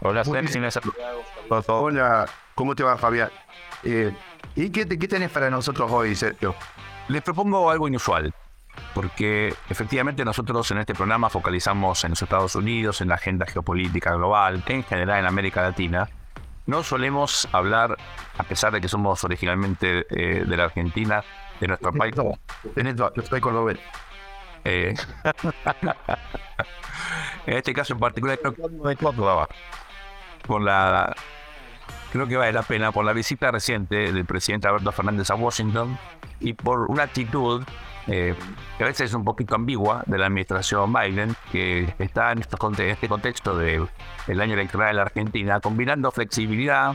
Hola. Sergio. Hola, ¿cómo te va, Fabián? Eh, ¿Y qué, qué tenés para nosotros hoy, Sergio? Les propongo algo inusual, porque efectivamente nosotros en este programa focalizamos en los Estados Unidos, en la agenda geopolítica global, en general en América Latina. No solemos hablar, a pesar de que somos originalmente eh, de la Argentina, de nuestro país. Yo estoy cordobés. Eh, en este caso en particular, creo que por la creo que vale la pena por la visita reciente del presidente Alberto Fernández a Washington y por una actitud eh, que a veces es un poquito ambigua de la administración Biden, que está en estos conte- este contexto del año electoral de la Argentina, combinando flexibilidad,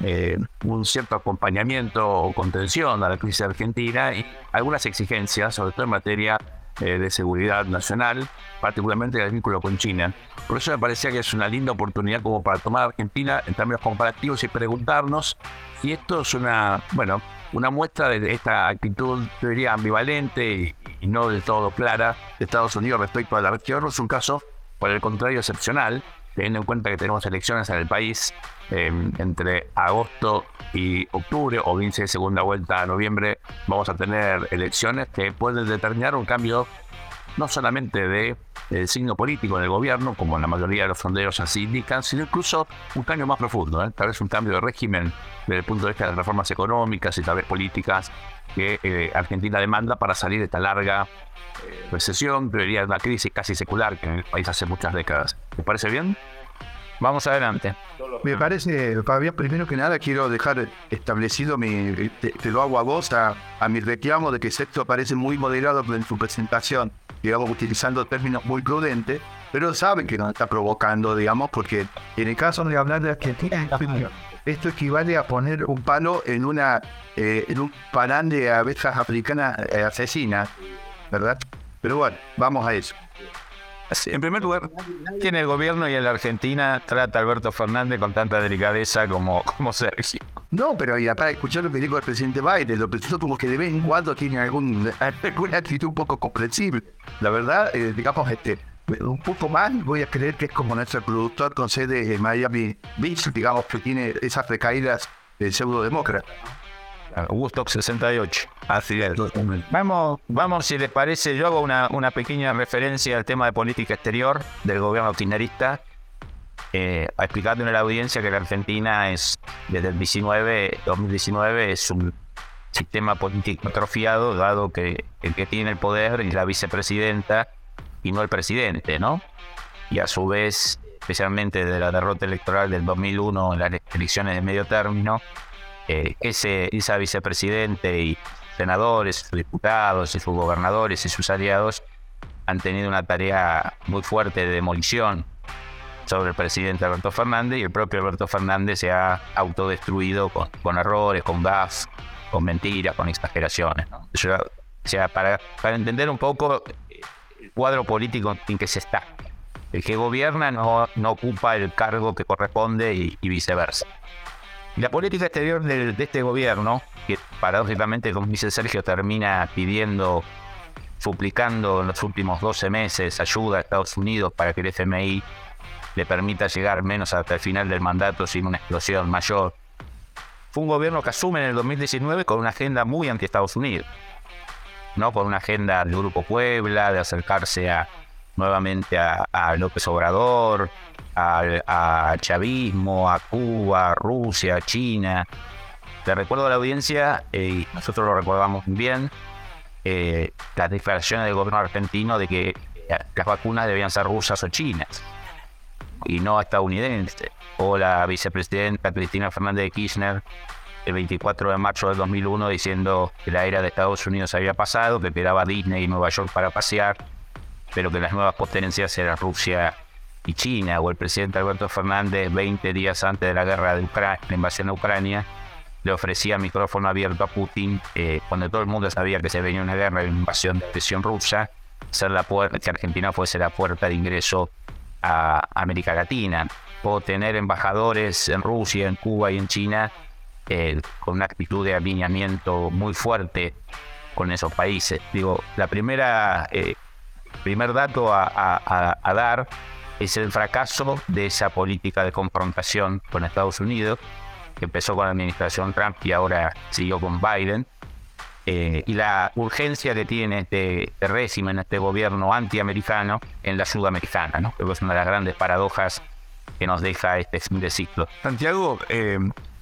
eh, un cierto acompañamiento o contención a la crisis argentina y algunas exigencias, sobre todo en materia eh, de seguridad nacional, particularmente el vínculo con China. Por eso me parecía que es una linda oportunidad como para tomar a Argentina en términos comparativos y preguntarnos si esto es una, bueno, una muestra de esta actitud, yo diría, ambivalente y, y no del todo clara de Estados Unidos respecto a la región. Es un caso, por el contrario, excepcional, teniendo en cuenta que tenemos elecciones en el país eh, entre agosto y octubre, o bien hay segunda vuelta a noviembre, vamos a tener elecciones que pueden determinar un cambio no solamente de el signo político en el gobierno, como la mayoría de los sondeos así indican, sino incluso un cambio más profundo, ¿eh? tal vez un cambio de régimen desde el punto de vista de las reformas económicas y tal vez políticas que eh, Argentina demanda para salir de esta larga eh, recesión, que diría una crisis casi secular que en el país hace muchas décadas. ¿Te parece bien? Vamos adelante. Me parece, Fabián, primero que nada quiero dejar establecido mi, te, lo hago a vos, a, mi reclamo de que Sergio parece muy moderado en su presentación, digamos, utilizando términos muy prudentes, pero sabe que nos está provocando, digamos, porque en el caso de hablar de Argentina, esto equivale a poner un palo en una eh, en un panal de abejas africanas eh, asesinas, ¿verdad? Pero bueno, vamos a eso. En primer lugar, en el gobierno y en la Argentina trata a Alberto Fernández con tanta delicadeza como, como Sergio. No, pero y para escuchar lo que dijo el presidente Biden, lo preciso como que de vez en cuando tiene algún, alguna actitud un poco comprensible. La verdad, eh, digamos, este, un poco más voy a creer que es como nuestro productor con sede en Miami Beach, digamos, que tiene esas recaídas de pseudodemócrata. Woodstock 68. así es. Vamos, vamos, si les parece, yo hago una, una pequeña referencia al tema de política exterior del gobierno kirchnerista, eh, a explicarle a la audiencia que la Argentina es, desde el 19, 2019, es un sistema político atrofiado, dado que el que tiene el poder es la vicepresidenta y no el presidente, ¿no? Y a su vez, especialmente de la derrota electoral del 2001 en las elecciones de medio término, eh, ese, vicepresidente y senadores, sus diputados y sus gobernadores y sus aliados han tenido una tarea muy fuerte de demolición sobre el presidente Alberto Fernández y el propio Alberto Fernández se ha autodestruido con, errores, con gas, con mentiras, con exageraciones. o sea, para, entender un poco eh, el cuadro político en que se está. El que gobierna no, ocupa el cargo que corresponde y viceversa. La política exterior de, este gobierno, que paradójicamente, como dice Sergio, termina pidiendo, suplicando en los últimos 12 meses ayuda a Estados Unidos para que el FMI le permita llegar menos hasta el final del mandato sin una explosión mayor. Fue un gobierno que asume en el 2019 con una agenda muy anti-Estados Unidos, ¿no? Con una agenda del Grupo Puebla, de acercarse a, nuevamente a, a López Obrador, al- a, chavismo, a Cuba, Rusia, China. Le recuerdo a la audiencia, y nosotros lo recordamos bien, eh, las declaraciones del gobierno argentino de que eh, las vacunas debían ser rusas o chinas y no estadounidenses. O la vicepresidenta Cristina Fernández de Kirchner el 24 de marzo del 2001 diciendo que la era de Estados Unidos había pasado, que quedaba Disney y Nueva York para pasear, pero que las nuevas potencias eran Rusia y China, o el presidente Alberto Fernández 20 días antes de la guerra de Ucrania, la invasión a Ucrania, le ofrecía micrófono abierto a Putin eh, cuando todo el mundo sabía que se venía una guerra una invasión de presión rusa, ser la puerta, que Argentina fuese la puerta de ingreso a América Latina, o tener embajadores en Rusia, en Cuba y en China eh, con una actitud de alineamiento muy fuerte con esos países. Digo, la primera, eh, primer dato a dar es el fracaso de esa política de confrontación con Estados Unidos, que empezó con la administración Trump y ahora siguió con Biden, eh, y la urgencia que tiene este, este, régimen, este gobierno antiamericano en la sudamericana, ¿no? Creo que es una de las grandes paradojas que nos deja este fin de ciclo. Santiago, eh,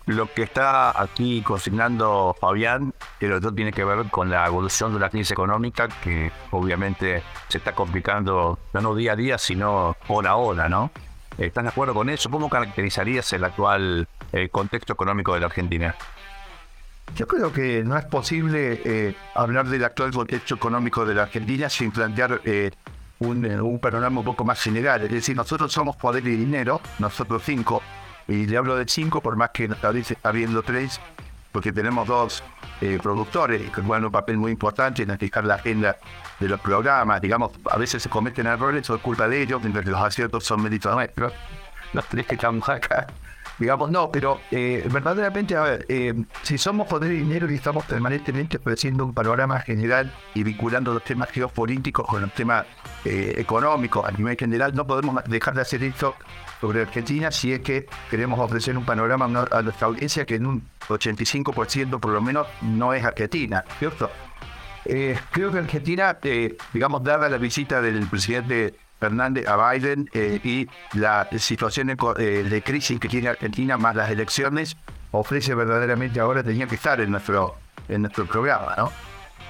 lo que está aquí consignando Fabián, que otro tiene que ver con la evolución de la crisis económica, que obviamente se está complicando no día a día, sino hora a hora, ¿no? ¿Están de acuerdo con eso? ¿Cómo caracterizarías el actual eh, contexto económico de la Argentina? Yo creo que no es posible eh, hablar del actual contexto económico de la Argentina sin plantear eh, un, un, panorama un poco más general. Es decir, nosotros somos poder y dinero, nosotros cinco, y le hablo de cinco, por más que está habiendo tres, porque tenemos dos eh, productores que juegan un papel muy importante en fijar la agenda de los programas. Digamos, a veces se cometen errores, o es culpa de ellos, mientras que los aciertos son méritos nuestros. Los tres que estamos acá. Digamos, no, pero eh, verdaderamente, a ver, eh, si somos poder y dinero y estamos permanentemente ofreciendo un panorama general y vinculando los temas geopolíticos con los temas económicos a nivel general, no podemos dejar de hacer esto sobre Argentina si es que queremos ofrecer un panorama a nuestra audiencia que en un 85% por lo menos no es Argentina, ¿cierto? Eh, creo que Argentina, eh, digamos, dada la visita del presidente Fernández a Biden eh, y la situación de crisis que tiene Argentina más las elecciones, ofrece verdaderamente ahora, tenía que estar en nuestro, en nuestro programa, ¿no?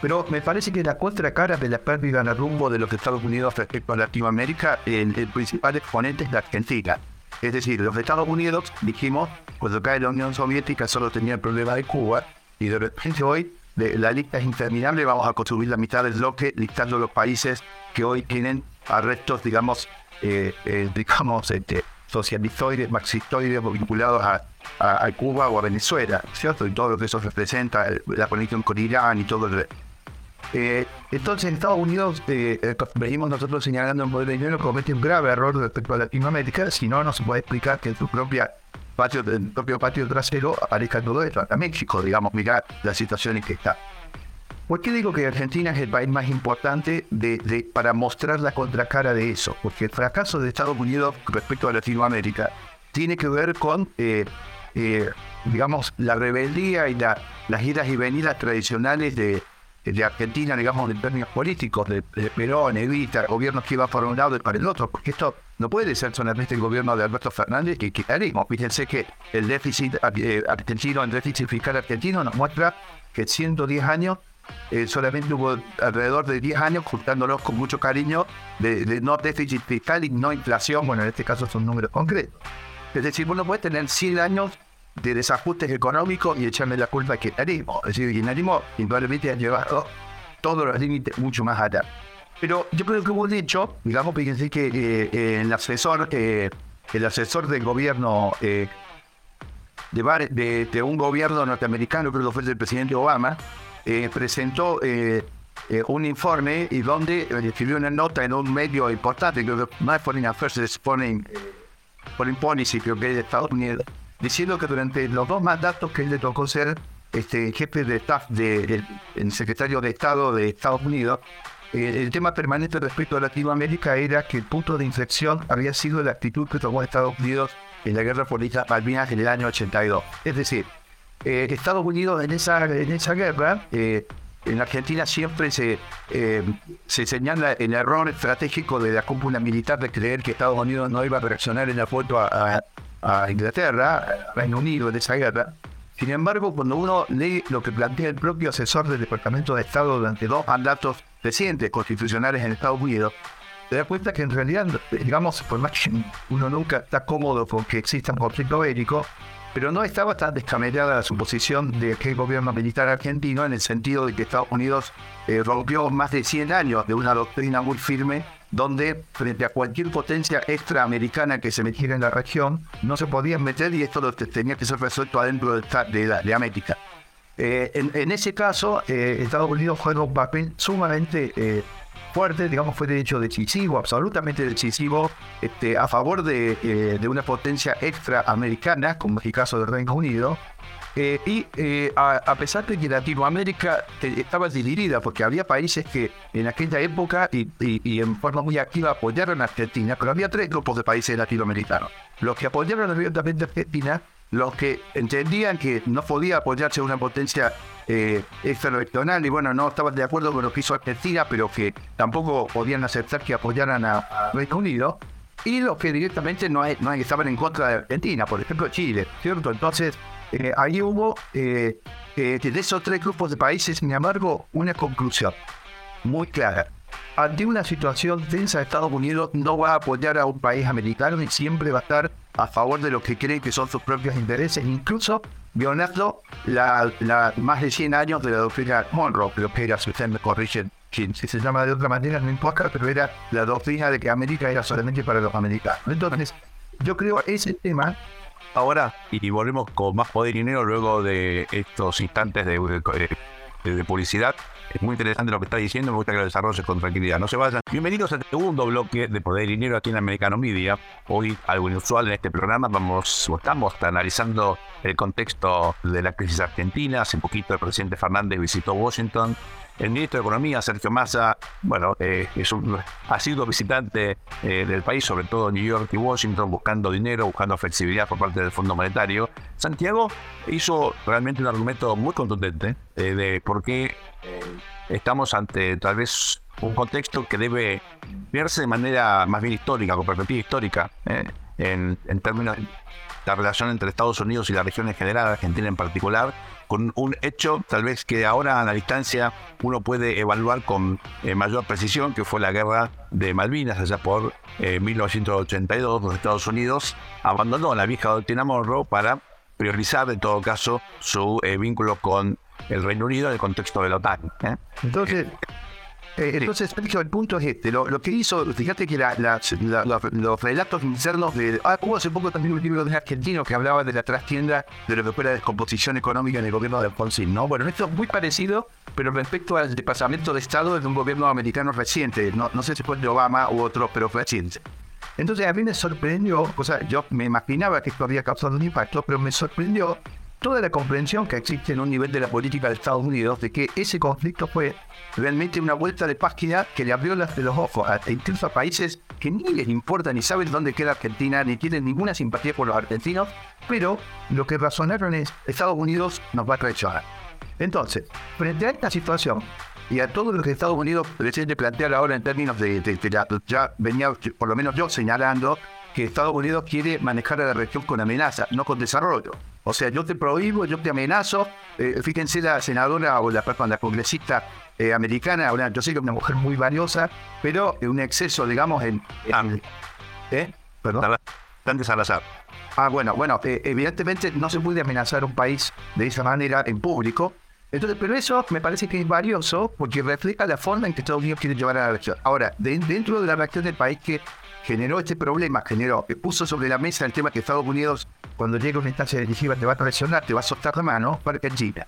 Pero me parece que la contracara de la pérdida de rumbo de los Estados Unidos respecto a Latinoamérica, el, principal exponente es la Argentina. Es decir, los Estados Unidos, dijimos, cuando cae la Unión Soviética solo tenía el problema de Cuba, y de repente hoy la lista es interminable, vamos a construir la mitad del bloque listando los países que hoy tienen arrestos, digamos, eh, eh, digamos, este, socialistoides, marxistoides vinculados a, a, Cuba o a Venezuela, ¿cierto? Y todo lo que eso representa, la conexión con Irán y todo el eh, entonces, en Estados Unidos, eh, eh, venimos nosotros señalando el modelo de dinero comete un grave error respecto a Latinoamérica, si no, no se puede explicar que en su propia patio, propio patio trasero aparezca todo esto. A México, digamos, mirar la situación en que está. ¿Por qué digo que Argentina es el país más importante de, para mostrar la contracara de eso? Porque el fracaso de Estados Unidos respecto a Latinoamérica tiene que ver con, digamos, la rebeldía y la, las idas y venidas tradicionales de, de Argentina, digamos, en términos políticos, de, Perón, Evita, gobiernos que iban para un lado y para el otro, porque esto no puede ser solamente el gobierno de Alberto Fernández que quitaremos. Fíjense que el déficit eh, argentino, el déficit fiscal argentino nos muestra que en 110 años eh, solamente hubo alrededor de 10 años, juntándolos con mucho cariño, de, no déficit fiscal y no inflación, bueno, en este caso son números concretos. Es decir, uno puede tener 100 años de desajustes económicos y echarme la culpa al kirchnerismo. Es decir, el kirchnerismo indudablemente ha llevado todos los límites mucho más allá. Pero yo creo que hubo un hecho, digamos, fíjense que eh, eh, el asesor, el asesor del gobierno de, un gobierno norteamericano, creo que fue el presidente Obama, presentó un informe y donde escribió una nota en un medio importante, que más Foreign Affairs, Foreign, Foreign Policy, creo que es de Estados Unidos, diciendo que durante los dos mandatos que él le tocó ser este, jefe de staff del secretario de Estado de Estados Unidos, eh, el tema permanente respecto a Latinoamérica era que el punto de inflexión había sido la actitud que tomó Estados Unidos en la guerra Islas Malvinas en el año 82. Es decir, eh, Estados Unidos en esa, en esa guerra, eh, en Argentina siempre se, se señala el error estratégico de la cúpula militar de creer que Estados Unidos no iba a reaccionar en la foto a, a Inglaterra, a Reino Unido en esa guerra. Sin embargo, cuando uno lee lo que plantea el propio asesor del Departamento de Estado durante dos mandatos recientes constitucionales en Estados Unidos, se da cuenta que en realidad, digamos, por más que uno nunca está cómodo con que exista un conflicto bélico, pero no estaba tan descabellada la suposición de que el gobierno militar argentino en el sentido de que Estados Unidos eh, rompió más de 100 años de una doctrina muy firme donde frente a cualquier potencia extraamericana que se metiera en la región, no se podían meter y esto lo tenía que ser resuelto adentro de, de, América. Eh, en, ese caso, eh, Estados Unidos juega un papel sumamente fuerte, digamos, fue de hecho decisivo, absolutamente decisivo, este, a favor de, eh, de una potencia extraamericana, como es el caso del Reino Unido. Eh, y eh, a, pesar de que Latinoamérica estaba dividida, porque había países que en aquella época y, y, en forma muy activa apoyaron a Argentina, pero había tres grupos de países latinoamericanos. Los que apoyaron abiertamente a Argentina, los que entendían que no podía apoyarse una potencia eh, y bueno, no estaban de acuerdo con lo que hizo Argentina, pero que tampoco podían aceptar que apoyaran a, Reino Unido, y los que directamente no, no estaban en contra de Argentina, por ejemplo Chile, ¿cierto? Entonces, eh, ahí hubo eh, eh, de esos tres grupos de países, sin embargo, una conclusión muy clara. Ante una situación tensa, Estados Unidos no va a apoyar a un país americano y siempre va a estar a favor de lo que cree que son sus propios intereses, incluso violando la, más de 100 años de la doctrina Monroe, creo que era, si ustedes me corrigen, si se llama de otra manera, no importa, pero era la doctrina de que América era solamente para los americanos. Entonces, yo creo ese tema Ahora, y volvemos con más poder y dinero luego de estos instantes de, publicidad. Es muy interesante lo que está diciendo, me gusta que lo desarrolles con tranquilidad. No se vayan. Bienvenidos al segundo bloque de Poder y Dinero aquí en Americano Media. Hoy, algo inusual en este programa, vamos, estamos analizando el contexto de la crisis argentina. Hace poquito el presidente Fernández visitó Washington el ministro de Economía, Sergio Massa, bueno, eh, es un, ha sido visitante eh, del país, sobre todo New York y Washington, buscando dinero, buscando flexibilidad por parte del Fondo Monetario. Santiago hizo realmente un argumento muy contundente eh, de por qué estamos ante tal vez un contexto que debe verse de manera más bien histórica, con perspectiva histórica, en, en términos de la relación entre Estados Unidos y la región en general, Argentina en particular, con un hecho tal vez que ahora a la distancia uno puede evaluar con eh, mayor precisión, que fue la guerra de Malvinas allá por 1982, eh, los Estados Unidos abandonó la vieja doctrina Monroe para priorizar en todo caso su eh, vínculo con el Reino Unido en el contexto de la OTAN. Entonces, eh, entonces, el punto es este. Lo, que hizo, fíjate que los relatos internos de. Ah, hubo hace poco también un libro de argentino que hablaba de la trastienda de lo que fue la descomposición económica en el gobierno de Alfonsín, ¿no? Bueno, esto es muy parecido, pero respecto al desplazamiento de Estado de un gobierno americano reciente. No, no sé si fue de Obama u otro, pero reciente. Entonces, a mí me sorprendió, o sea, yo me imaginaba que esto había causado un impacto, pero me sorprendió toda la comprensión que existe en un nivel de la política de Estados Unidos de que ese conflicto fue realmente una vuelta de página que le abrió las de los ojos a, incluso a países que ni les importa ni saben dónde queda Argentina ni tienen ninguna simpatía por los argentinos, pero lo que razonaron es Estados Unidos nos va a traicionar. Entonces, frente a esta situación y a todo lo que Estados Unidos pretende plantear ahora en términos de, de, ya venía por lo menos yo señalando que Estados Unidos quiere manejar a la región con amenaza, no con desarrollo. O sea, yo te prohíbo, yo te amenazo. Eh, fíjense la senadora o la, la congresista eh, americana, yo sé que es una mujer muy valiosa, pero un exceso, digamos, en... ¿Eh? ¿Perdón? Tanto Salazar. Ah, bueno, bueno, eh, evidentemente no se puede amenazar a un país de esa manera en público. Entonces, pero eso me parece que es valioso porque refleja la forma en que Estados Unidos quiere llevar a la región. Ahora, dentro de la reacción del país que generó este problema, generó, que puso sobre la mesa el tema que Estados Unidos, cuando llega una instancia decisiva, te va a traicionar, te va a soltar la mano, para Argentina.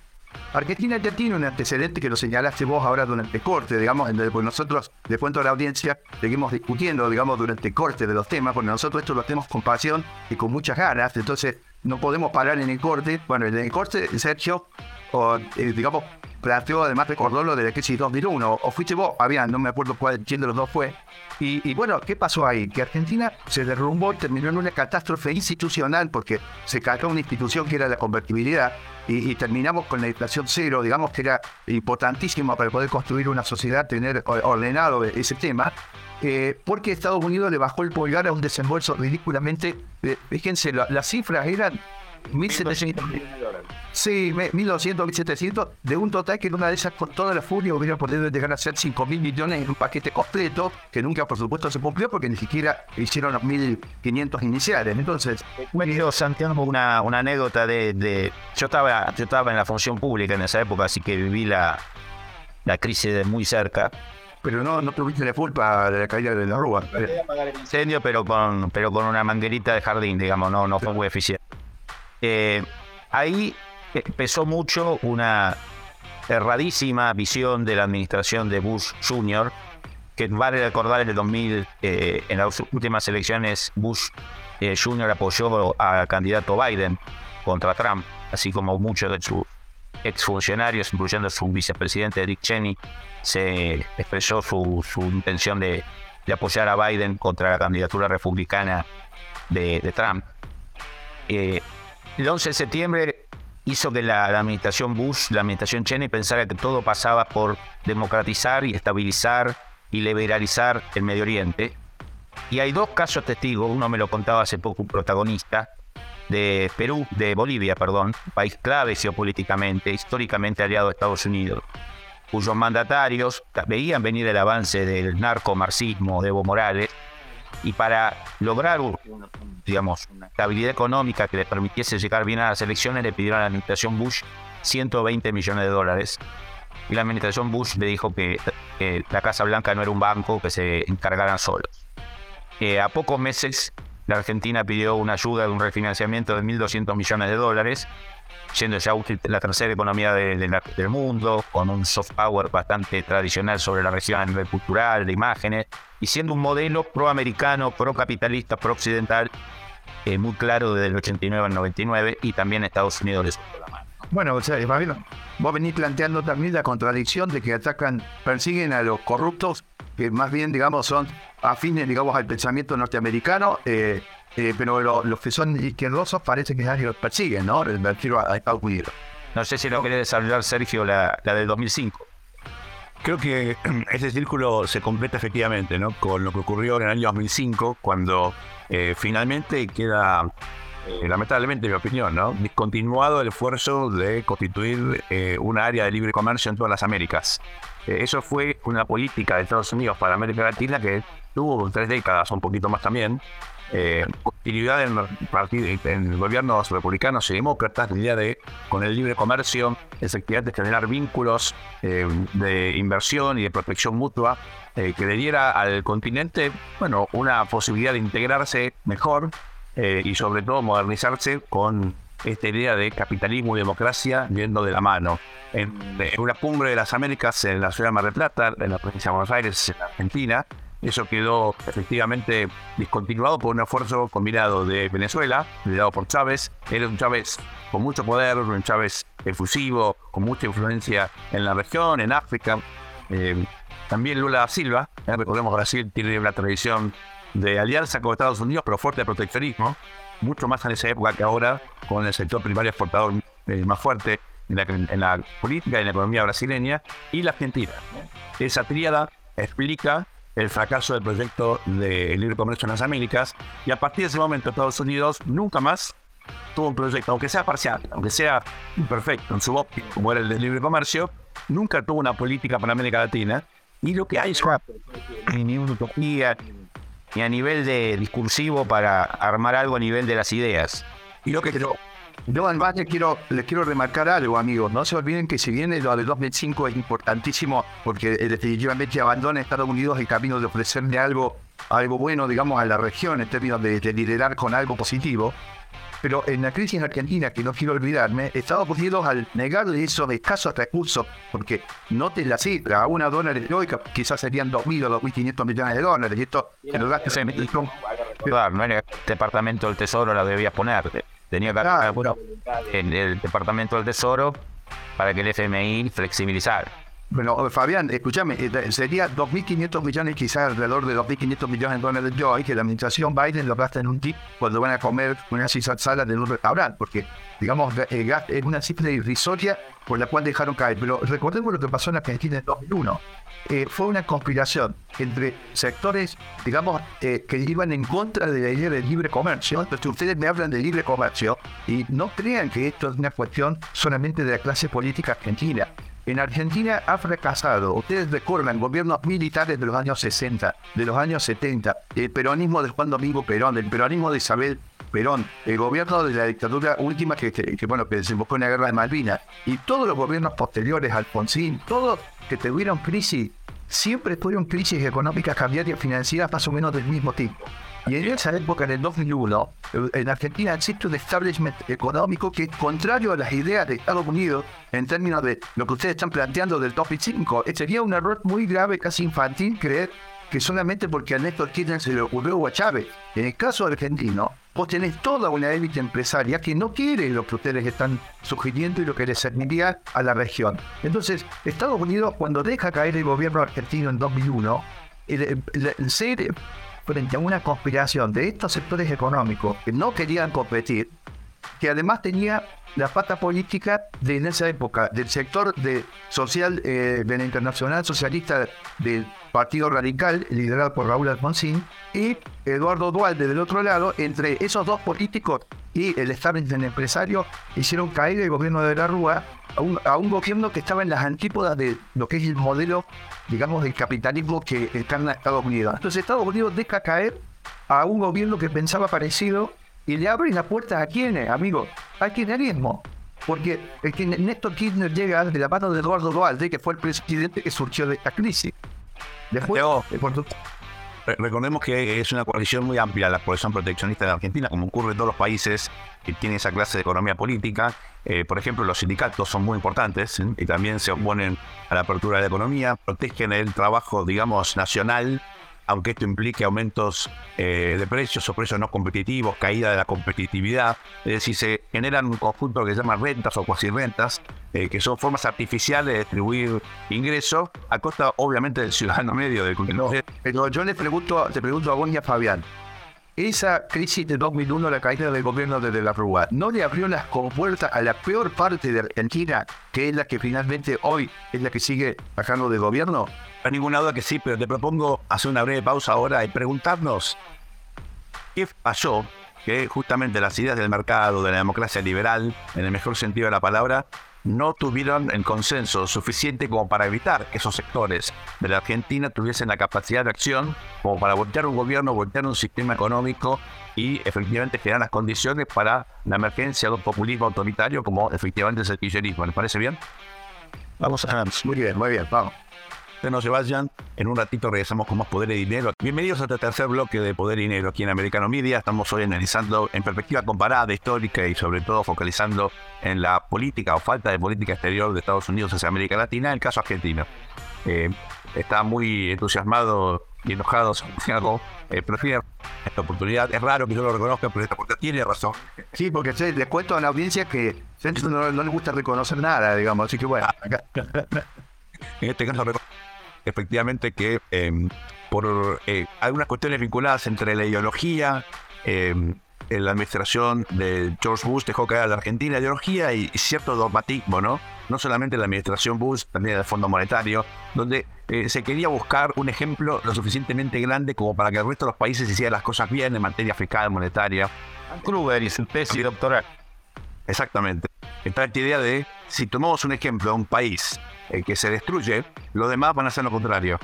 Argentina ya tiene un antecedente que lo señalaste vos ahora durante el corte, digamos, en pues nosotros, de cuento a la audiencia, seguimos discutiendo, digamos, durante el corte de los temas, porque nosotros esto lo hacemos con pasión y con muchas ganas, entonces no podemos parar en el corte. Bueno, en el corte, Sergio, o, eh, digamos, planteó, además recordó lo de la crisis 2001, o fuiste vos, había, no me acuerdo cuál, quién de los dos fue. Y, bueno, ¿qué pasó ahí? Que Argentina se derrumbó y terminó en una catástrofe institucional porque se cayó una institución que era la convertibilidad y, terminamos con la inflación cero, digamos que era importantísimo para poder construir una sociedad, tener ordenado ese tema. Porque Estados Unidos le bajó el pulgar a un desembolso ridículamente, eh, fíjense, las cifras eran 1.700 millones de dólares. Sí, 1.200, 1.700, de un total que en una de esas, con toda la furia, hubiera podido llegar a ser 5.000 millones en un paquete completo, que nunca, por supuesto, se cumplió porque ni siquiera hicieron los 1.500 iniciales. Entonces, bueno, Santiago, una, anécdota de, de, Yo estaba yo estaba en la función pública en esa época, así que viví la, la crisis de muy cerca. Pero no, no tuviste la culpa de la caída de la rúa. apagar el incendio, pero con, pero con una manguerita de jardín, digamos, no, no fue muy eficiente. Eh, ahí empezó mucho una erradísima visión de la administración de Bush Jr., que vale recordar en el 2000, eh, en las últimas elecciones, Bush eh, Jr. apoyó al candidato Biden contra Trump, así como muchos de sus exfuncionarios, incluyendo su vicepresidente Dick Cheney, se expresó su, intención de, apoyar a Biden contra la candidatura republicana de, de Trump. Eh, el 11 de septiembre hizo que la, la, administración Bush, la administración Cheney, pensara que todo pasaba por democratizar y estabilizar y liberalizar el Medio Oriente. Y hay dos casos testigos, uno me lo contaba hace poco un protagonista, de Perú, de Bolivia, perdón, país clave geopolíticamente, históricamente aliado a Estados Unidos, cuyos mandatarios veían venir el avance del narcomarxismo de Evo Morales y para lograr digamos, una estabilidad económica que le permitiese llegar bien a las elecciones, le pidieron a la administración Bush 120 millones de dólares. Y la administración Bush le dijo que, que la Casa Blanca no era un banco, que se encargaran solos. Eh, a pocos meses la Argentina pidió una ayuda de un refinanciamiento de 1.200 millones de dólares, siendo ya la tercera economía de, de la, del mundo, con un soft power bastante tradicional sobre la región a nivel cultural, de imágenes, y siendo un modelo proamericano, procapitalista, prooccidental, eh, muy claro desde el 89 al 99, y también Estados Unidos le soltó la mano. Bueno, o sea, vos venís planteando también la contradicción de que atacan, persiguen a los corruptos, que más bien, digamos, son afines, digamos, al pensamiento norteamericano, eh, eh, pero lo, los que son izquierdosos parece que nadie los persiguen, ¿no? Me refiero a, a Estados Unidos. No sé si lo quiere desarrollar Sergio, la, la del 2005. Creo que ese círculo se completa efectivamente, ¿no? Con lo que ocurrió en el año 2005, cuando eh, finalmente queda eh, lamentablemente, en mi opinión, ¿no? discontinuado el esfuerzo de constituir eh, una área de libre comercio en todas las Américas. Eh, eso fue una política de Estados Unidos para América Latina que tuvo tres décadas, un poquito más también. Continuidad en, en gobiernos republicanos y demócratas, la idea de, con el libre comercio, efectivamente generar vínculos de inversión y de protección mutua que le diera al continente, bueno, una posibilidad de integrarse mejor eh, y sobre todo modernizarse con esta idea de capitalismo y democracia yendo de la mano. En, en, una cumbre de las Américas en la ciudad de Mar del Plata, en la provincia de Buenos Aires, en Argentina, eso quedó efectivamente discontinuado por un esfuerzo combinado de Venezuela, liderado por Chávez. Era un Chávez con mucho poder, un Chávez efusivo, con mucha influencia en la región, en África. Eh, también Lula Silva, eh, recordemos Brasil tiene una tradición de alianza con Estados Unidos, pero fuerte de proteccionismo, mucho más en esa época que ahora, con el sector primario exportador eh, más fuerte en la, en la, política y en la economía brasileña, y la Argentina. Esa tríada explica el fracaso del proyecto de libre comercio en las Américas, y a partir de ese momento Estados Unidos nunca más tuvo un proyecto, aunque sea parcial, aunque sea imperfecto en su óptica, como era el de libre comercio, nunca tuvo una política para América Latina, y lo que hay es ni una utopía, ni a nivel de discursivo para armar algo a nivel de las ideas. Y lo que yo, yo además les quiero, les quiero remarcar algo, amigos. No se olviden que si bien lo de 2005 es importantísimo porque definitivamente abandona Estados Unidos el camino de ofrecerle algo, algo bueno, digamos, a la región en términos de, de liderar con algo positivo. Pero en la crisis argentina, que no quiero olvidarme, Estados Unidos al negarle esos escasos recursos, porque noten la cifra, a una dólar de hoy quizás serían 2.000 o 2.500 millones de dólares, y esto se lo gasta en Claro, no en el Departamento del Tesoro la debías poner, tenía que haber bueno. en el Departamento del Tesoro para que el FMI flexibilizara. Bueno, Fabián, escúchame, sería 2.500 millones, quizás alrededor de 2.500 millones de dólares de hoy, que la administración Biden lo gasta en un tip cuando van a comer una sala en un restaurante, porque, digamos, es una cifra irrisoria por la cual dejaron caer. Pero recordemos lo que pasó en Argentina en 2001. Eh, fue una conspiración entre sectores, digamos, eh, que iban en contra de la idea del libre comercio. Entonces ustedes me hablan de libre comercio y no crean que esto es una cuestión solamente de la clase política argentina. En Argentina ha fracasado. Ustedes recuerdan gobiernos militares de los años 60, de los años 70, el peronismo de Juan Domingo Perón, el peronismo de Isabel Perón, el gobierno de la dictadura última que, que, bueno, que desembocó en la guerra de Malvinas, y todos los gobiernos posteriores, Alfonsín, todos que tuvieron crisis, siempre tuvieron crisis económicas, cambiarias, financieras más o menos del mismo tipo. Y en esa época, en el 2001, en Argentina existe un establishment económico que es contrario a las ideas de Estados Unidos en términos de lo que ustedes están planteando del top 5. Sería un error muy grave, casi infantil, creer que solamente porque a Néstor Kirchner se le ocurrió a Chávez. En el caso argentino, vos tenés toda una élite empresaria que no quiere lo que ustedes están sugiriendo y lo que les serviría a la región. Entonces, Estados Unidos, cuando deja caer el gobierno argentino en 2001, el, el ser frente a una conspiración de estos sectores económicos que no querían competir, que además tenía la pata política de en esa época del sector social eh, de la Internacional Socialista del Partido Radical, liderado por Raúl Alfonsín, y Eduardo Dualde del otro lado, entre esos dos políticos y el establishment empresario, hicieron caer el gobierno de la Rúa a un, a un gobierno que estaba en las antípodas de lo que es el modelo, digamos, del capitalismo que está en Estados Unidos. Entonces Estados Unidos deja caer a un gobierno que pensaba parecido y le abre las puertas a quiénes, amigos, al kirchnerismo. Porque el que Néstor Kirchner llega de la mano de Eduardo Dualde, que fue el presidente que surgió de esta crisis. Después, eh, tu- Re- Recordemos que es una coalición muy amplia la coalición proteccionista de Argentina, como ocurre en todos los países que tienen esa clase de economía política. Eh, por ejemplo, los sindicatos son muy importantes y también se oponen a la apertura de la economía, protegen el trabajo, digamos, nacional, aunque esto implique aumentos eh, de precios o precios no competitivos, caída de la competitividad. Es decir, se generan un conjunto que se llama rentas o cuasi rentas, eh, que son formas artificiales de distribuir ingresos a costa, obviamente, del ciudadano medio, del No, pero yo le pregunto, te pregunto a vos y a Fabián. Esa crisis de 2001, la caída del gobierno de De la Rúa, ¿no le abrió las compuertas a la peor parte de Argentina, que es la que finalmente hoy es la que sigue bajando de gobierno? No hay ninguna duda que sí, pero te propongo hacer una breve pausa ahora y preguntarnos qué pasó que justamente las ideas del mercado, de la democracia liberal, en el mejor sentido de la palabra, no tuvieron el consenso suficiente como para evitar que esos sectores de la Argentina tuviesen la capacidad de acción como para voltear un gobierno, voltear un sistema económico y efectivamente generar las condiciones para la emergencia de un populismo autoritario como efectivamente es el kirchnerismo. ¿Les parece bien? Vamos a Muy bien, muy bien, vamos. Ustedes no se vayan. En un ratito regresamos con más Poder y Dinero. Bienvenidos a este tercer bloque de Poder y Dinero aquí en Americano Media. Estamos hoy analizando en perspectiva comparada, histórica y sobre todo focalizando en la política o falta de política exterior de Estados Unidos hacia América Latina, el caso argentino. Eh, está muy entusiasmado y enojado Santiago. Eh, prefiero esta oportunidad. Es raro que yo lo reconozca, pero esta oportunidad tiene razón. Sí, porque che, le cuento a la audiencia que no, no le gusta reconocer nada, digamos, así que bueno. acá- En este caso, efectivamente que eh, por eh, algunas cuestiones vinculadas entre la ideología, eh, en la administración de George Bush dejó caer a la Argentina ideología y, cierto dogmatismo, ¿no? No solamente la administración Bush, también el Fondo Monetario, donde eh, se quería buscar un ejemplo lo suficientemente grande como para que el resto de los países hicieran las cosas bien en materia fiscal, monetaria, Kruger y su tesis doctoral. Exactamente. Está esta idea de, si tomamos un ejemplo de un país eh, que se destruye, los demás van a hacer lo contrario.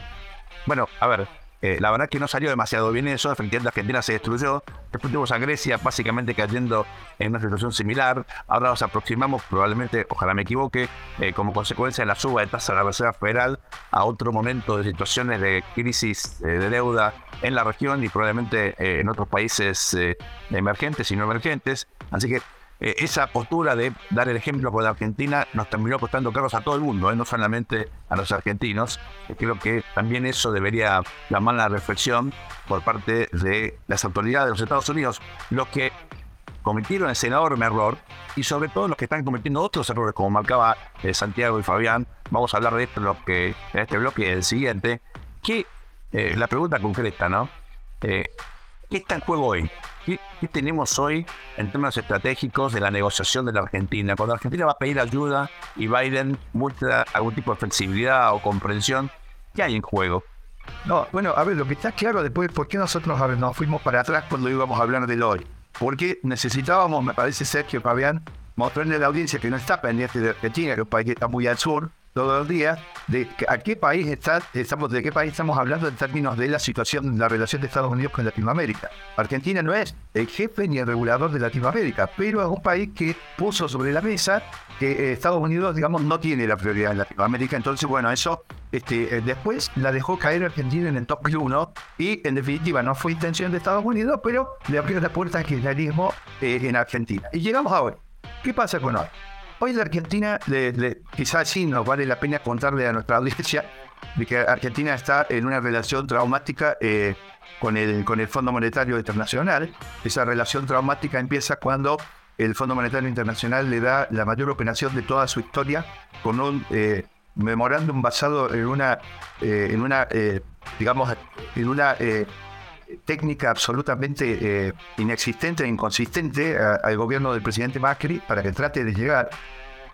Bueno, a ver, eh, la verdad que no salió demasiado bien eso, efectivamente Argentina se destruyó, después tuvimos a Grecia básicamente cayendo en una situación similar, ahora nos aproximamos probablemente, ojalá me equivoque, eh, como consecuencia de la suba de tasa de la Reserva Federal a otro momento de situaciones de crisis de deuda en la región y probablemente en otros países emergentes y no emergentes, así que eh, esa postura de dar el ejemplo con la Argentina nos terminó costando caros a todo el mundo, eh, no solamente a los argentinos. Eh, creo que también eso debería llamar la reflexión por parte de las autoridades de los Estados Unidos, los que cometieron ese enorme error y sobre todo los que están cometiendo otros errores, como marcaba Santiago y Fabián. Vamos a hablar de esto lo que, en este bloque y el siguiente. Que la pregunta concreta, ¿no? ¿Qué está en juego hoy? ¿Qué, tenemos hoy en términos estratégicos de la negociación de la Argentina? Cuando Argentina va a pedir ayuda y Biden muestra algún tipo de flexibilidad o comprensión, ¿Qué hay en juego? No, bueno, a ver, lo que está claro después, ¿por qué nosotros nos fuimos para atrás cuando íbamos a hablar del hoy? Porque necesitábamos, me parece, Sergio Fabián, mostrarle a la audiencia que no está pendiente de Argentina, que es un país que está muy al sur, todos los días, de a qué país está, estamos, de qué país estamos hablando en términos de la situación, la relación de Estados Unidos con Latinoamérica. Argentina no es el jefe ni el regulador de Latinoamérica, pero es un país que puso sobre la mesa que eh, Estados Unidos, digamos, no tiene la prioridad en Latinoamérica. Entonces, bueno, eso este, eh, después la dejó caer Argentina en el top 1 y, en definitiva, no fue intención de Estados Unidos, pero le abrió la puerta al kirchnerismo eh, en Argentina. Y llegamos a hoy. ¿Qué pasa con hoy? Hoy la Argentina, quizás sí nos vale la pena contarle a nuestra audiencia de que Argentina está en una relación traumática eh, con, el, con el Fondo Monetario Internacional. Esa relación traumática empieza cuando el Fondo Monetario Internacional le da la mayor operación de toda su historia con un eh, memorándum basado en una, eh, en una digamos, en una técnica absolutamente eh, inexistente e inconsistente al gobierno del presidente Macri para que trate de llegar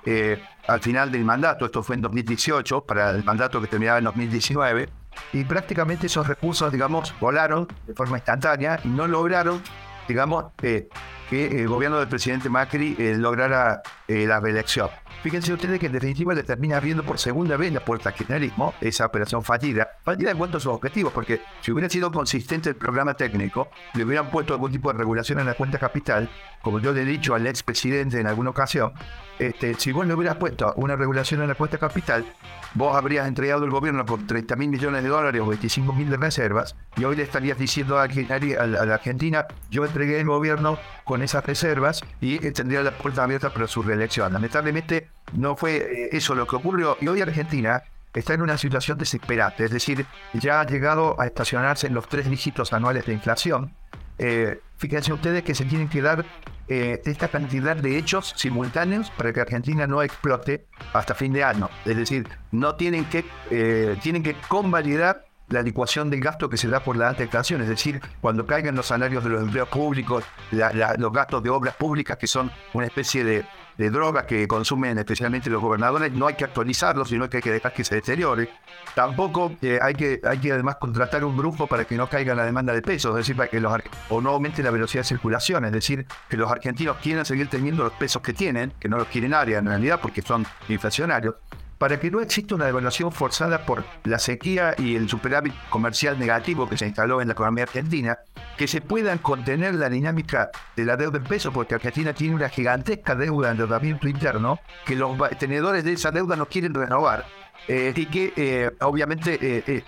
eh, al final del mandato, esto fue en 2018, para el mandato que terminaba en 2019, y prácticamente esos recursos, digamos, volaron de forma instantánea y no lograron, digamos, eh, que el gobierno del presidente Macri lograra la reelección. Fíjense ustedes que en definitiva le termina abriendo por segunda vez la puerta al kirchnerismo, esa operación fallida. Fallida en cuanto a sus objetivos, porque si hubiera sido consistente el programa técnico, le hubieran puesto algún tipo de regulación en la cuenta capital, como yo le he dicho al expresidente en alguna ocasión, este, si vos le hubieras puesto una regulación en la cuenta capital, vos habrías entregado el gobierno con 30 mil millones de dólares o 25 mil de reservas, y hoy le estarías diciendo a, la Argentina, yo entregué el gobierno con esas reservas y tendría la puerta abierta para su reelección. Lamentablemente no fue eh, eso lo que ocurrió, y hoy Argentina está en una situación desesperante, es decir, ya ha llegado a estacionarse en los tres dígitos anuales de inflación. Eh, fíjense ustedes que se tienen que dar eh, esta cantidad de hechos simultáneos para que Argentina no explote hasta fin de año. Es decir, no tienen que, eh, tienen que convalidar la licuación del gasto que se da por la alta es decir, cuando caigan los salarios de los empleos públicos, los gastos de obras públicas, que son una especie de, de drogas que consumen especialmente los gobernadores, no hay que actualizarlos, sino que hay que dejar que se deteriore. Tampoco eh, hay, que, hay que además contratar un grupo para que no caiga la demanda de pesos, es decir, para que los o no aumente la velocidad de circulación, es decir, que los argentinos quieran seguir teniendo los pesos que tienen, que no los quieren área en realidad porque son inflacionarios, para que no exista una devaluación forzada por la sequía y el superávit comercial negativo que se instaló en la economía argentina, que se puedan contener la dinámica de la deuda en pesos, porque Argentina tiene una gigantesca deuda de endeudamiento interno, que los tenedores de esa deuda no quieren renovar, eh, y que eh, obviamente eh,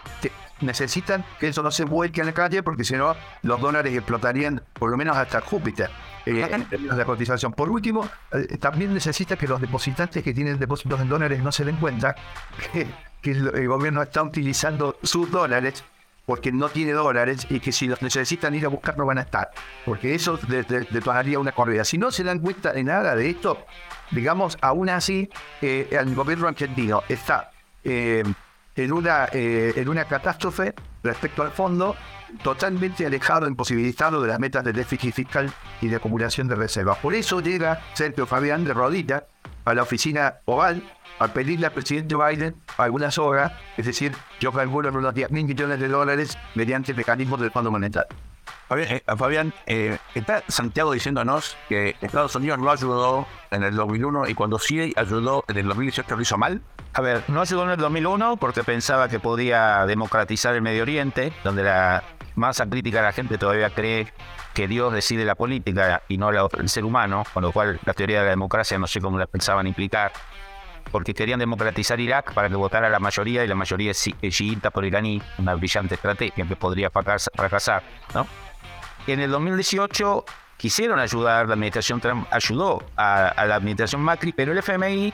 necesitan que eso no se vuelque a la calle, porque si no, los dólares explotarían por lo menos hasta Júpiter. en términos de cotización. Por último, también necesita que los depositantes que tienen depósitos en dólares no se den cuenta que, que el gobierno está utilizando sus dólares porque no tiene dólares y que si los necesitan ir a buscar no van a estar, porque eso detonaría una corrida. Si no se dan cuenta de nada de esto, digamos, aún así, eh, el gobierno argentino está eh, en, una, eh, en una catástrofe respecto al fondo, totalmente alejado, imposibilitado de las metas de déficit fiscal y de acumulación de reservas. Por eso llega Sergio Fabián de Rodilla a la oficina oval a pedirle al presidente Biden algunas horas, es decir, yo calculo unos 10 mil millones de dólares mediante mecanismos del Fondo Monetario. Fabián, eh, eh, está Santiago diciéndonos que Estados Unidos no ayudó en el 2001 y cuando sí ayudó en el 2018 lo hizo mal. A ver, no ayudó en el 2001 porque pensaba que podía democratizar el Medio Oriente, donde la masa crítica de la gente todavía cree que Dios decide la política y no el ser humano, con lo cual la teoría de la democracia no sé cómo la pensaban implicar porque querían democratizar Irak para que votara la mayoría y la mayoría es chiita por iraní, una brillante estrategia que podría fracasar. ¿no? En el 2018 quisieron ayudar, la administración Trump ayudó a, la administración Macri, pero el FMI,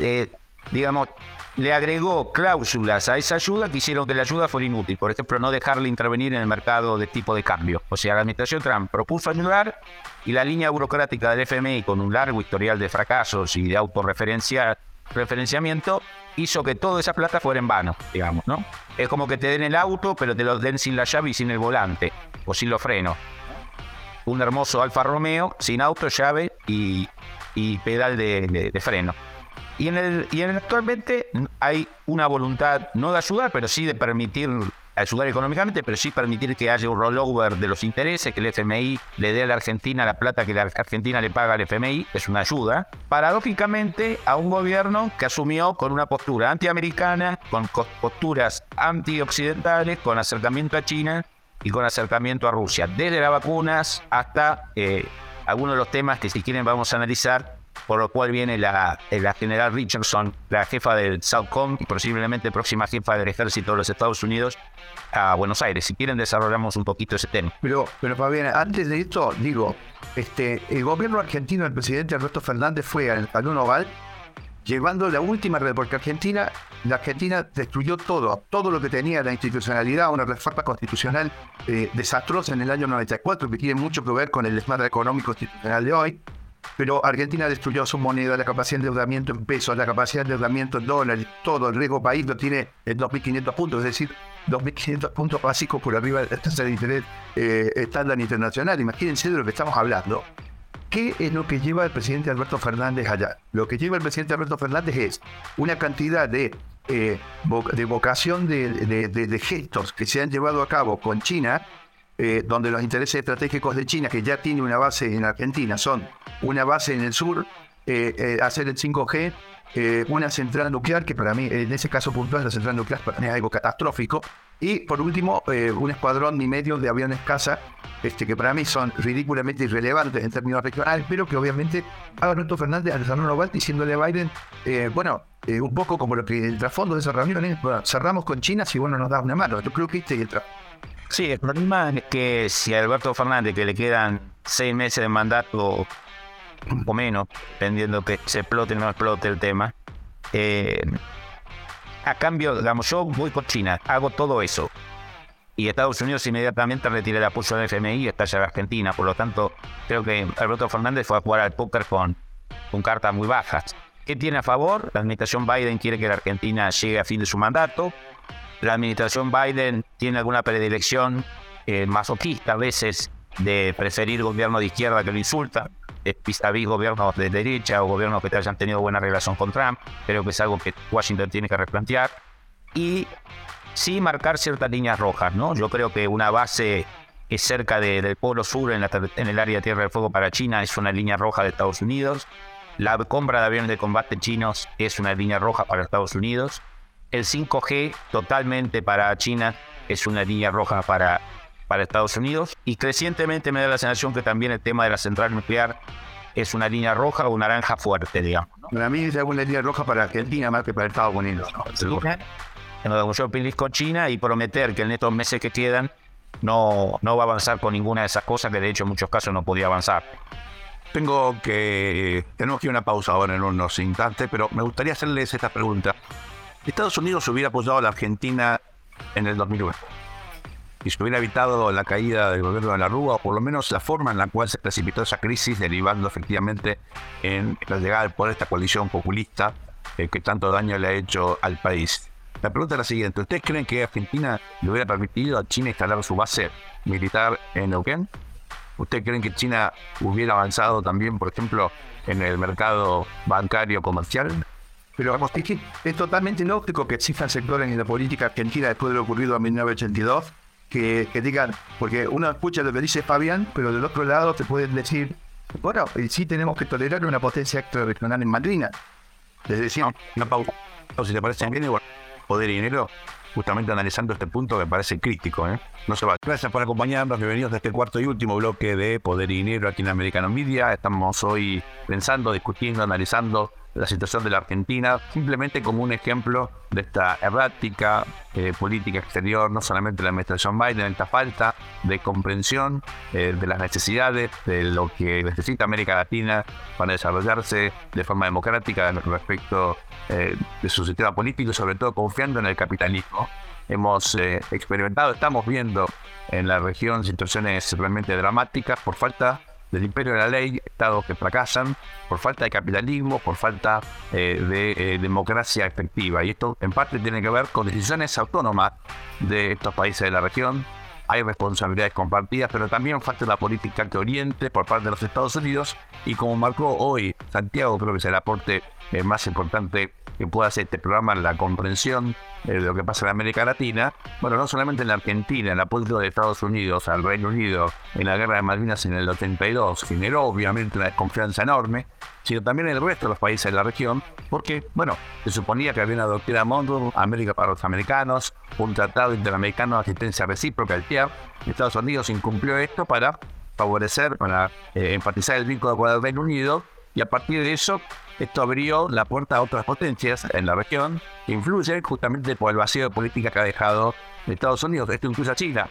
eh, digamos, le agregó cláusulas a esa ayuda que hicieron que la ayuda fuera inútil. Por ejemplo, no dejarle intervenir en el mercado de tipo de cambio. O sea, la administración Trump propuso ayudar y la línea burocrática del FMI, con un largo historial de fracasos y de autorreferenciamiento, hizo que toda esa plata fuera en vano, digamos, ¿no? Es como que te den el auto, pero te lo den sin la llave y sin el volante, o sin los frenos. Un hermoso Alfa Romeo, sin auto, llave y, pedal de freno. Y en el, y en el actualmente hay una voluntad no de ayudar, pero sí de permitir ayudar económicamente, pero sí permitir que haya un rollover de los intereses, que el FMI le dé a la Argentina la plata que la Argentina le paga al FMI, es una ayuda, paradójicamente a un gobierno que asumió con una postura antiamericana, con posturas antioccidentales, con acercamiento a China y con acercamiento a Rusia, desde las vacunas hasta eh, algunos de los temas que si quieren vamos a analizar por lo cual viene la, la general Richardson, la jefa del Southcom y posiblemente próxima jefa del ejército de los Estados Unidos, a Buenos Aires. Si quieren desarrollamos un poquito ese tema. Pero, pero Fabián, antes de esto, digo, este, el gobierno argentino, el presidente Alberto Fernández fue al Salón Oval llevando la última red, porque Argentina, la Argentina destruyó todo, todo lo que tenía la institucionalidad, una reforma constitucional eh, desastrosa en el año 94, que tiene mucho que ver con el desmadre económico institucional de hoy pero Argentina destruyó su moneda, la capacidad de endeudamiento en pesos, la capacidad de endeudamiento en dólares, todo el riesgo país lo tiene en 2.500 puntos, es decir, 2.500 puntos básicos por arriba de la tasa de interés eh, estándar internacional. Imagínense de lo que estamos hablando. ¿Qué es lo que lleva el presidente Alberto Fernández allá? Lo que lleva el presidente Alberto Fernández es una cantidad de, eh, de vocación de gestos que se han llevado a cabo con China eh, donde los intereses estratégicos de China, que ya tiene una base en Argentina, son una base en el sur, eh, eh, hacer el 5G, una central nuclear, que para mí, en ese caso puntual, la central nuclear para mí es algo catastrófico, y por último, un escuadrón y medio de aviones caza, este, que para mí son ridículamente irrelevantes en términos regionales, pero que obviamente haga Alberto Fernández al Salón Oval diciéndole a Biden, bueno, un poco como lo que el trasfondo de esa reunión es, bueno, cerramos con China si bueno nos da una mano. Yo creo que este es el trasfondo. Sí, el problema es que si Alberto Fernández, que le quedan seis meses de mandato o menos, dependiendo que se explote o no explote el tema, eh, a cambio, digamos, yo voy con China, hago todo eso. Y Estados Unidos inmediatamente retira el apoyo del FMI y estalla Argentina. Por lo tanto, creo que Alberto Fernández fue a jugar al póker con, con cartas muy bajas. ¿Qué tiene a favor? La administración Biden quiere que la Argentina llegue a fin de su mandato la administración Biden tiene alguna predilección eh, masoquista a veces de preferir gobierno de izquierda que lo insulta, a vis gobiernos de derecha o gobiernos que hayan tenido buena relación con Trump. Creo que es algo que Washington tiene que replantear. Y sí marcar ciertas líneas rojas, ¿no? Yo creo que una base es cerca del Polo Sur, en, en el área de Tierra del Fuego para China, es una línea roja de Estados Unidos. La compra de aviones de combate chinos es una línea roja para Estados Unidos. El 5G totalmente para China es una línea roja para, para Estados Unidos y crecientemente me da la sensación que también el tema de la central nuclear es una línea roja o naranja fuerte, digamos. Para mí es una línea roja para Argentina más que para Estados Unidos. ¿no? Yo con China y prometer que en estos meses que quedan no, no va a avanzar con ninguna de esas cosas que de hecho en muchos casos no podía avanzar. Tengo que... Tenemos que ir a una pausa ahora en unos instantes, pero me gustaría hacerles esta pregunta. Estados Unidos hubiera apoyado a la Argentina en el 2009 y se hubiera evitado la caída del gobierno de la Rúa, o por lo menos la forma en la cual se precipitó esa crisis, derivando efectivamente en la llegada de esta coalición populista eh, que tanto daño le ha hecho al país. La pregunta es la siguiente: ¿Ustedes creen que Argentina le hubiera permitido a China instalar su base militar en Neuquén? ¿Ustedes creen que China hubiera avanzado también, por ejemplo, en el mercado bancario comercial? Pero vamos, es, es totalmente lógico que existan sectores en la política argentina después de lo ocurrido en 1982 que, que digan, porque uno escucha lo que dice Fabián, pero del otro lado te pueden decir, bueno, sí tenemos que tolerar una potencia extrarregional en Madrid. Les decía, una pausa. Si te parece bien, igual, poder y dinero, justamente analizando este punto que parece crítico. ¿eh? No se va. Gracias por acompañarnos. Bienvenidos a este cuarto y último bloque de Poder y Dinero aquí en Americano Media. Estamos hoy pensando, discutiendo, analizando la situación de la Argentina, simplemente como un ejemplo de esta errática eh, política exterior, no solamente de la administración Biden, esta falta de comprensión eh, de las necesidades de lo que necesita América Latina para desarrollarse de forma democrática respecto eh, de su sistema político y sobre todo confiando en el capitalismo. Hemos experimentado, estamos viendo en la región situaciones realmente dramáticas por falta del imperio de la ley, estados que fracasan por falta de capitalismo, por falta eh, de eh, democracia efectiva. Y esto en parte tiene que ver con decisiones autónomas de estos países de la región. Hay responsabilidades compartidas, pero también falta la política de Oriente por parte de los Estados Unidos. Y como marcó hoy Santiago, creo que es el aporte eh, más importante que pueda hacer este programa en la comprensión eh, de lo que pasa en América Latina. Bueno, no solamente en la Argentina, el apoyo de Estados Unidos al Reino Unido en la guerra de Malvinas en el 82 generó obviamente una desconfianza enorme, sino también en el resto de los países de la región, porque, bueno, se suponía que había una doctrina Monroe, América para los americanos, un tratado interamericano de asistencia recíproca, el TIAR. Estados Unidos incumplió esto para favorecer, para eh, enfatizar el vínculo con el Reino Unido, y a partir de eso esto abrió la puerta a otras potencias en la región que influyen justamente por el vacío de política que ha dejado Estados Unidos. Esto incluye a China.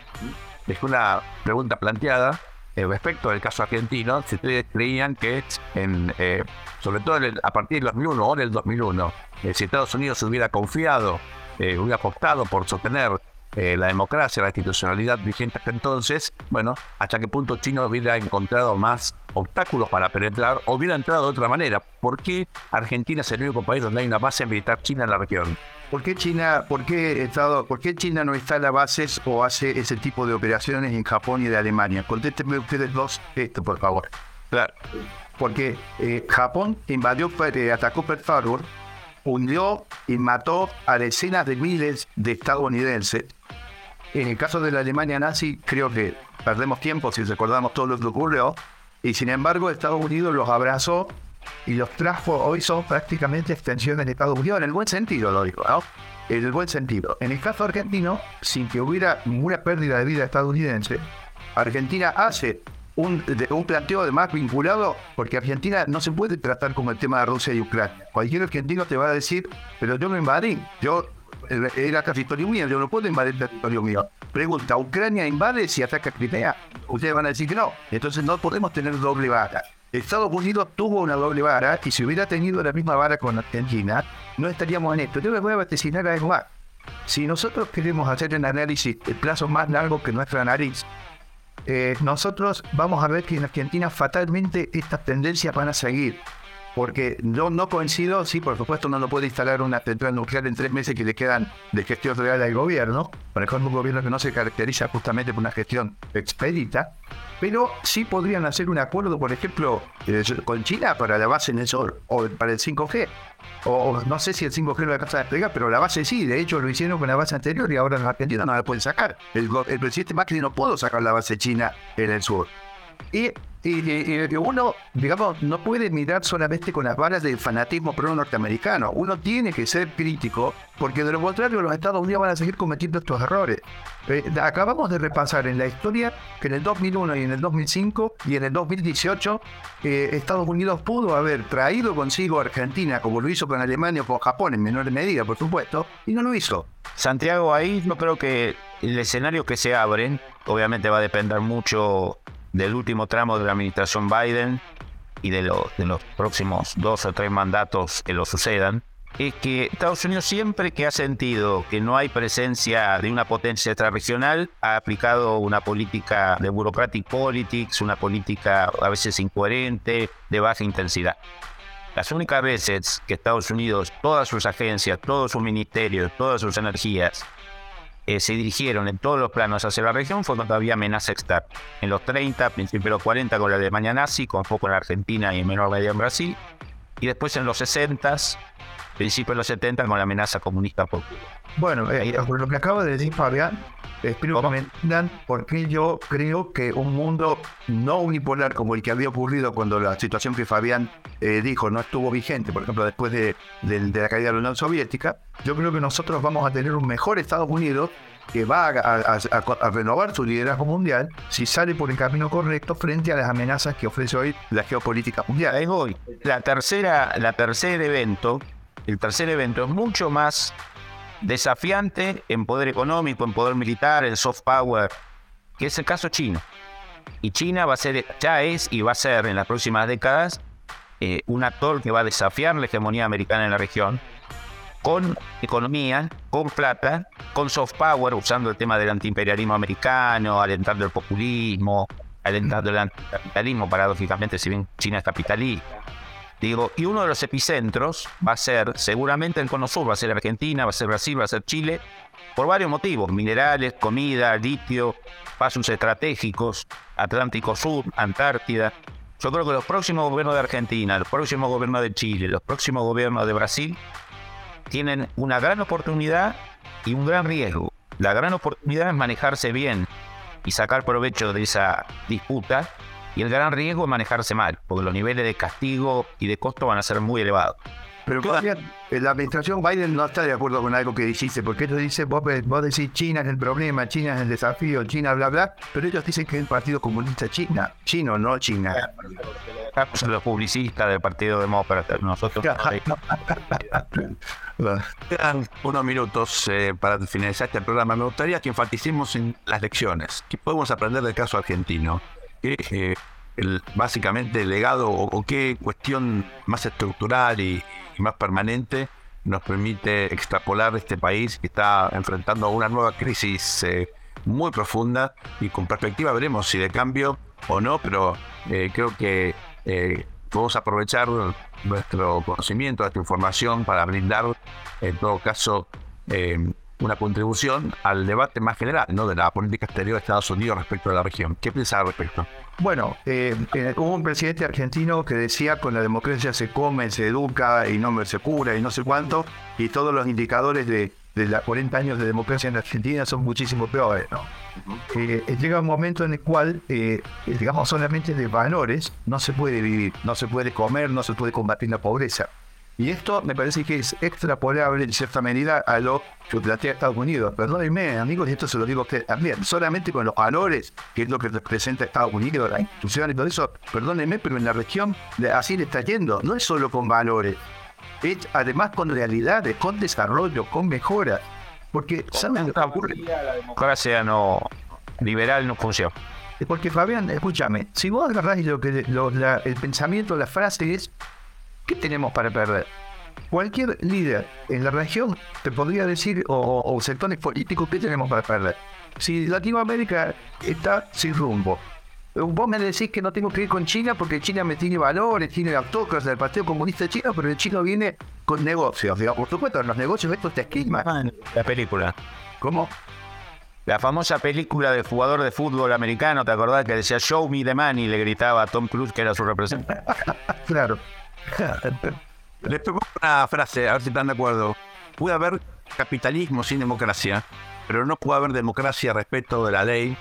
Es una pregunta planteada eh, respecto del caso argentino, si ustedes creían que, en, eh, sobre todo a partir del 2001 o en el 2001, eh, si Estados Unidos hubiera confiado, hubiera apostado por sostener la democracia, la institucionalidad vigente hasta entonces, bueno, hasta qué punto China hubiera encontrado más obstáculos para penetrar o hubiera entrado de otra manera. ¿Por qué Argentina es el único país donde hay una base militar china en la región? ¿Por qué China, por qué Estado, por qué China no está en las bases o hace ese tipo de operaciones en Japón y de Alemania? Contéstenme ustedes dos esto, por favor. Claro. Porque eh, Japón invadió, eh, atacó Pearl Harbor, hundió y mató a decenas de miles de estadounidenses. En el caso de la Alemania nazi, creo que perdemos tiempo si recordamos todo lo que ocurrió. Y sin embargo, Estados Unidos los abrazó y los trajo, hoy son prácticamente extensiones de Estados Unidos, en el buen sentido, lo digo. En el buen sentido. En el caso argentino, sin que hubiera ninguna pérdida de vida estadounidense, Argentina hace un, planteo además vinculado, porque Argentina no se puede tratar como el tema de Rusia y Ucrania. Cualquier argentino te va a decir, pero yo no invadí, yo era territorio mío, yo no puedo invadir territorio mío. Pregunta, ¿Ucrania invade si ataca Crimea? Ustedes van a decir que no. Entonces no podemos tener doble vara. Estados Unidos tuvo una doble vara y si hubiera tenido la misma vara con Argentina, no estaríamos en esto. Yo les voy a vaticinar algo más. Si nosotros queremos hacer un análisis de plazo más largo que nuestra nariz, eh, nosotros vamos a ver que en Argentina fatalmente estas tendencias van a seguir porque no coincido, sí, por supuesto, no lo puede instalar una central nuclear en tres meses que le quedan de gestión real al gobierno, por ejemplo, un gobierno que no se caracteriza justamente por una gestión expedita, pero sí podrían hacer un acuerdo, por ejemplo, eh, con China para la base en el sol, o para el 5G, o, no sé si el 5G lo alcanza a desplegar, pero la base sí, de hecho lo hicieron con la base anterior y ahora en Argentina no la pueden sacar. El, el presidente Macri no pudo sacar la base china en el sur. Y y, uno, digamos, no puede mirar solamente con las balas del fanatismo pro-norteamericano. Uno tiene que ser crítico, porque de lo contrario los Estados Unidos van a seguir cometiendo estos errores. Eh, acabamos de repasar en la historia que en el 2001 y en el 2005 y en el 2018 eh, Estados Unidos pudo haber traído consigo a Argentina, como lo hizo con Alemania o con Japón en menor medida, por supuesto, y no lo hizo. Santiago, ahí yo creo que el escenario que se abren, obviamente va a depender mucho del último tramo de la administración Biden y de, de los próximos dos o tres mandatos que lo sucedan, es que Estados Unidos siempre que ha sentido que no hay presencia de una potencia extrarregional, ha aplicado una política de bureaucratic politics, una política a veces incoherente, de baja intensidad. Las únicas veces que Estados Unidos, todas sus agencias, todos sus ministerios, todas sus energías eh, se dirigieron en todos los planos hacia la región fue cuando había amenaza externa. En los 30, principios de los 40 con la Alemania nazi, con poco en Argentina y en menor medida en Brasil. Y después en los 60, principios de los 70 con la amenaza comunista por Bueno, eh, por lo que acabo de decir Fabián, Espero que me entiendan por qué yo creo que un mundo no unipolar como el que había ocurrido cuando la situación que Fabián eh, dijo no estuvo vigente, por ejemplo, después de, la caída de la Unión Soviética, yo creo que nosotros vamos a tener un mejor Estados Unidos que va a, renovar su liderazgo mundial si sale por el camino correcto frente a las amenazas que ofrece hoy la geopolítica mundial. Es hoy. La tercera, la tercer evento, el tercer evento es mucho más desafiante en poder económico, en poder militar, en soft power, que es el caso chino. Y China va a ser, ya es y va a ser en las próximas décadas eh, un actor que va a desafiar la hegemonía americana en la región, con economía, con plata, con soft power, usando el tema del antiimperialismo americano, alentando el populismo, alentando el anticapitalismo, paradójicamente, si bien China es capitalista Digo, y uno de los epicentros va a ser seguramente el Cono Sur, va a ser Argentina, va a ser Brasil, va a ser Chile, por varios motivos, minerales, comida, litio, pasos estratégicos, Atlántico Sur, Antártida. Yo creo que los próximos gobiernos de Argentina, los próximos gobiernos de Chile, los próximos gobiernos de Brasil tienen una gran oportunidad y un gran riesgo. La gran oportunidad es manejarse bien y sacar provecho de esa disputa y el gran riesgo es manejarse mal, porque los niveles de castigo y de costo van a ser muy elevados. Pero Fabián, eh, la administración Biden no está de acuerdo con algo que dijiste, porque ellos dicen, vos, vos decís China es el problema, China es el desafío, China bla bla, pero ellos dicen que es el Partido Comunista China, chino, no China. Los publicistas del Partido Demócrata, nosotros. Quedan unos minutos eh, para finalizar este programa. Me gustaría que enfaticemos en las lecciones. ¿Qué podemos aprender del caso argentino? ¿Qué, eh, el, básicamente el legado o, qué cuestión más estructural y, y, más permanente nos permite extrapolar este país que está enfrentando una nueva crisis eh, muy profunda y con perspectiva veremos si de cambio o no, pero eh, creo que eh, podemos aprovechar nuestro conocimiento, nuestra información para brindar en todo caso una contribución al debate más general ¿no? de la política exterior de Estados Unidos respecto a la región. ¿Qué piensa al respecto? Bueno, eh, hubo un presidente argentino que decía con la democracia se come, se educa y no se cura y no sé cuánto, y todos los indicadores de, de los 40 años de democracia en Argentina son muchísimo peores. ¿no? Eh, llega un momento en el cual, digamos, solamente de valores no se puede vivir, no se puede comer, no se puede combatir la pobreza. Y esto me parece que es extrapolable en cierta medida a lo que plantea Estados Unidos. Perdónenme, amigos, y esto se lo digo a ustedes también. Solamente con los valores, que es lo que representa Estados Unidos, la institución y todo eso, perdónenme, pero en la región así le está yendo. No es solo con valores, es además con realidades, con desarrollo, con mejoras. Porque, ¿saben lo que ocurre? La democracia no, liberal no funciona. Porque, Fabián, escúchame, si vos agarrás lo que, lo, la, el pensamiento, la frase es ¿Qué tenemos para perder? Cualquier líder en la región te podría decir, o, o sectores políticos, ¿qué tenemos para perder? Si Latinoamérica está sin rumbo, vos me decís que no tengo que ir con China porque China me tiene valores, tiene autócratas del Partido Comunista Chino, pero el chino viene con negocios. Digamos, por supuesto, en los negocios esto te esquema. La película. ¿Cómo? La famosa película del jugador de fútbol americano, ¿te acordás que decía Show me the money? Le gritaba a Tom Cruise, que era su representante. claro. Les pongo una frase, a ver si están de acuerdo. Puede haber capitalismo sin democracia, pero no puede haber democracia respecto de la ley.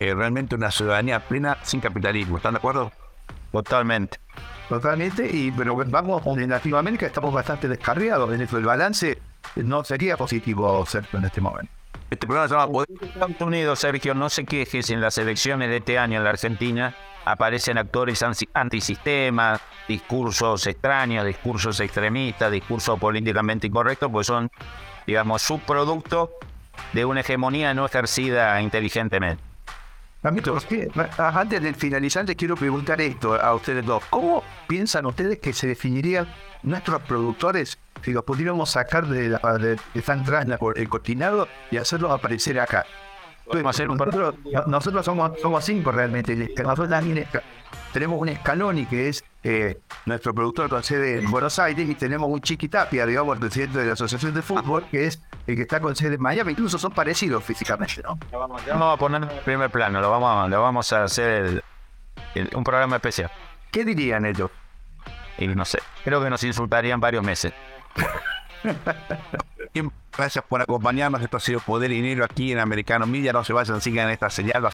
Eh, realmente una ciudadanía plena sin capitalismo. ¿Están de acuerdo? Totalmente. Totalmente, y pero vamos, en Latinoamérica estamos bastante descarriados. En el balance no sería positivo, Sergio, en este momento. Este programa se llama Poder. Estados Unidos, Sergio, no se queje si en las elecciones de este año en la Argentina aparecen actores antisistema, discursos extraños, discursos extremistas, discursos políticamente incorrectos, pues son, digamos, subproducto de una hegemonía no ejercida inteligentemente. Amigos, antes de finalizar, les quiero preguntar esto a ustedes dos. ¿Cómo piensan ustedes que se definirían nuestros productores si los pudiéramos sacar de, la, de, de por el cortinado y hacerlos aparecer acá? nosotros, nosotros somos, somos cinco realmente. Nosotros también tenemos un Scaloni que es eh, nuestro productor con sede en Buenos Aires y tenemos un Chiquitapia, digamos, el presidente de la Asociación de Fútbol, que es el que está con sede en Miami. Incluso son parecidos físicamente, ¿no? Lo vamos, a poner en primer plano, lo vamos, lo vamos a hacer el, el, un programa especial. ¿Qué dirían ellos? Y no sé, creo que nos insultarían varios meses. Gracias por acompañarnos. Esto ha sido Poder y Dinero aquí en Americano Media. No se vayan, sigan esta señal.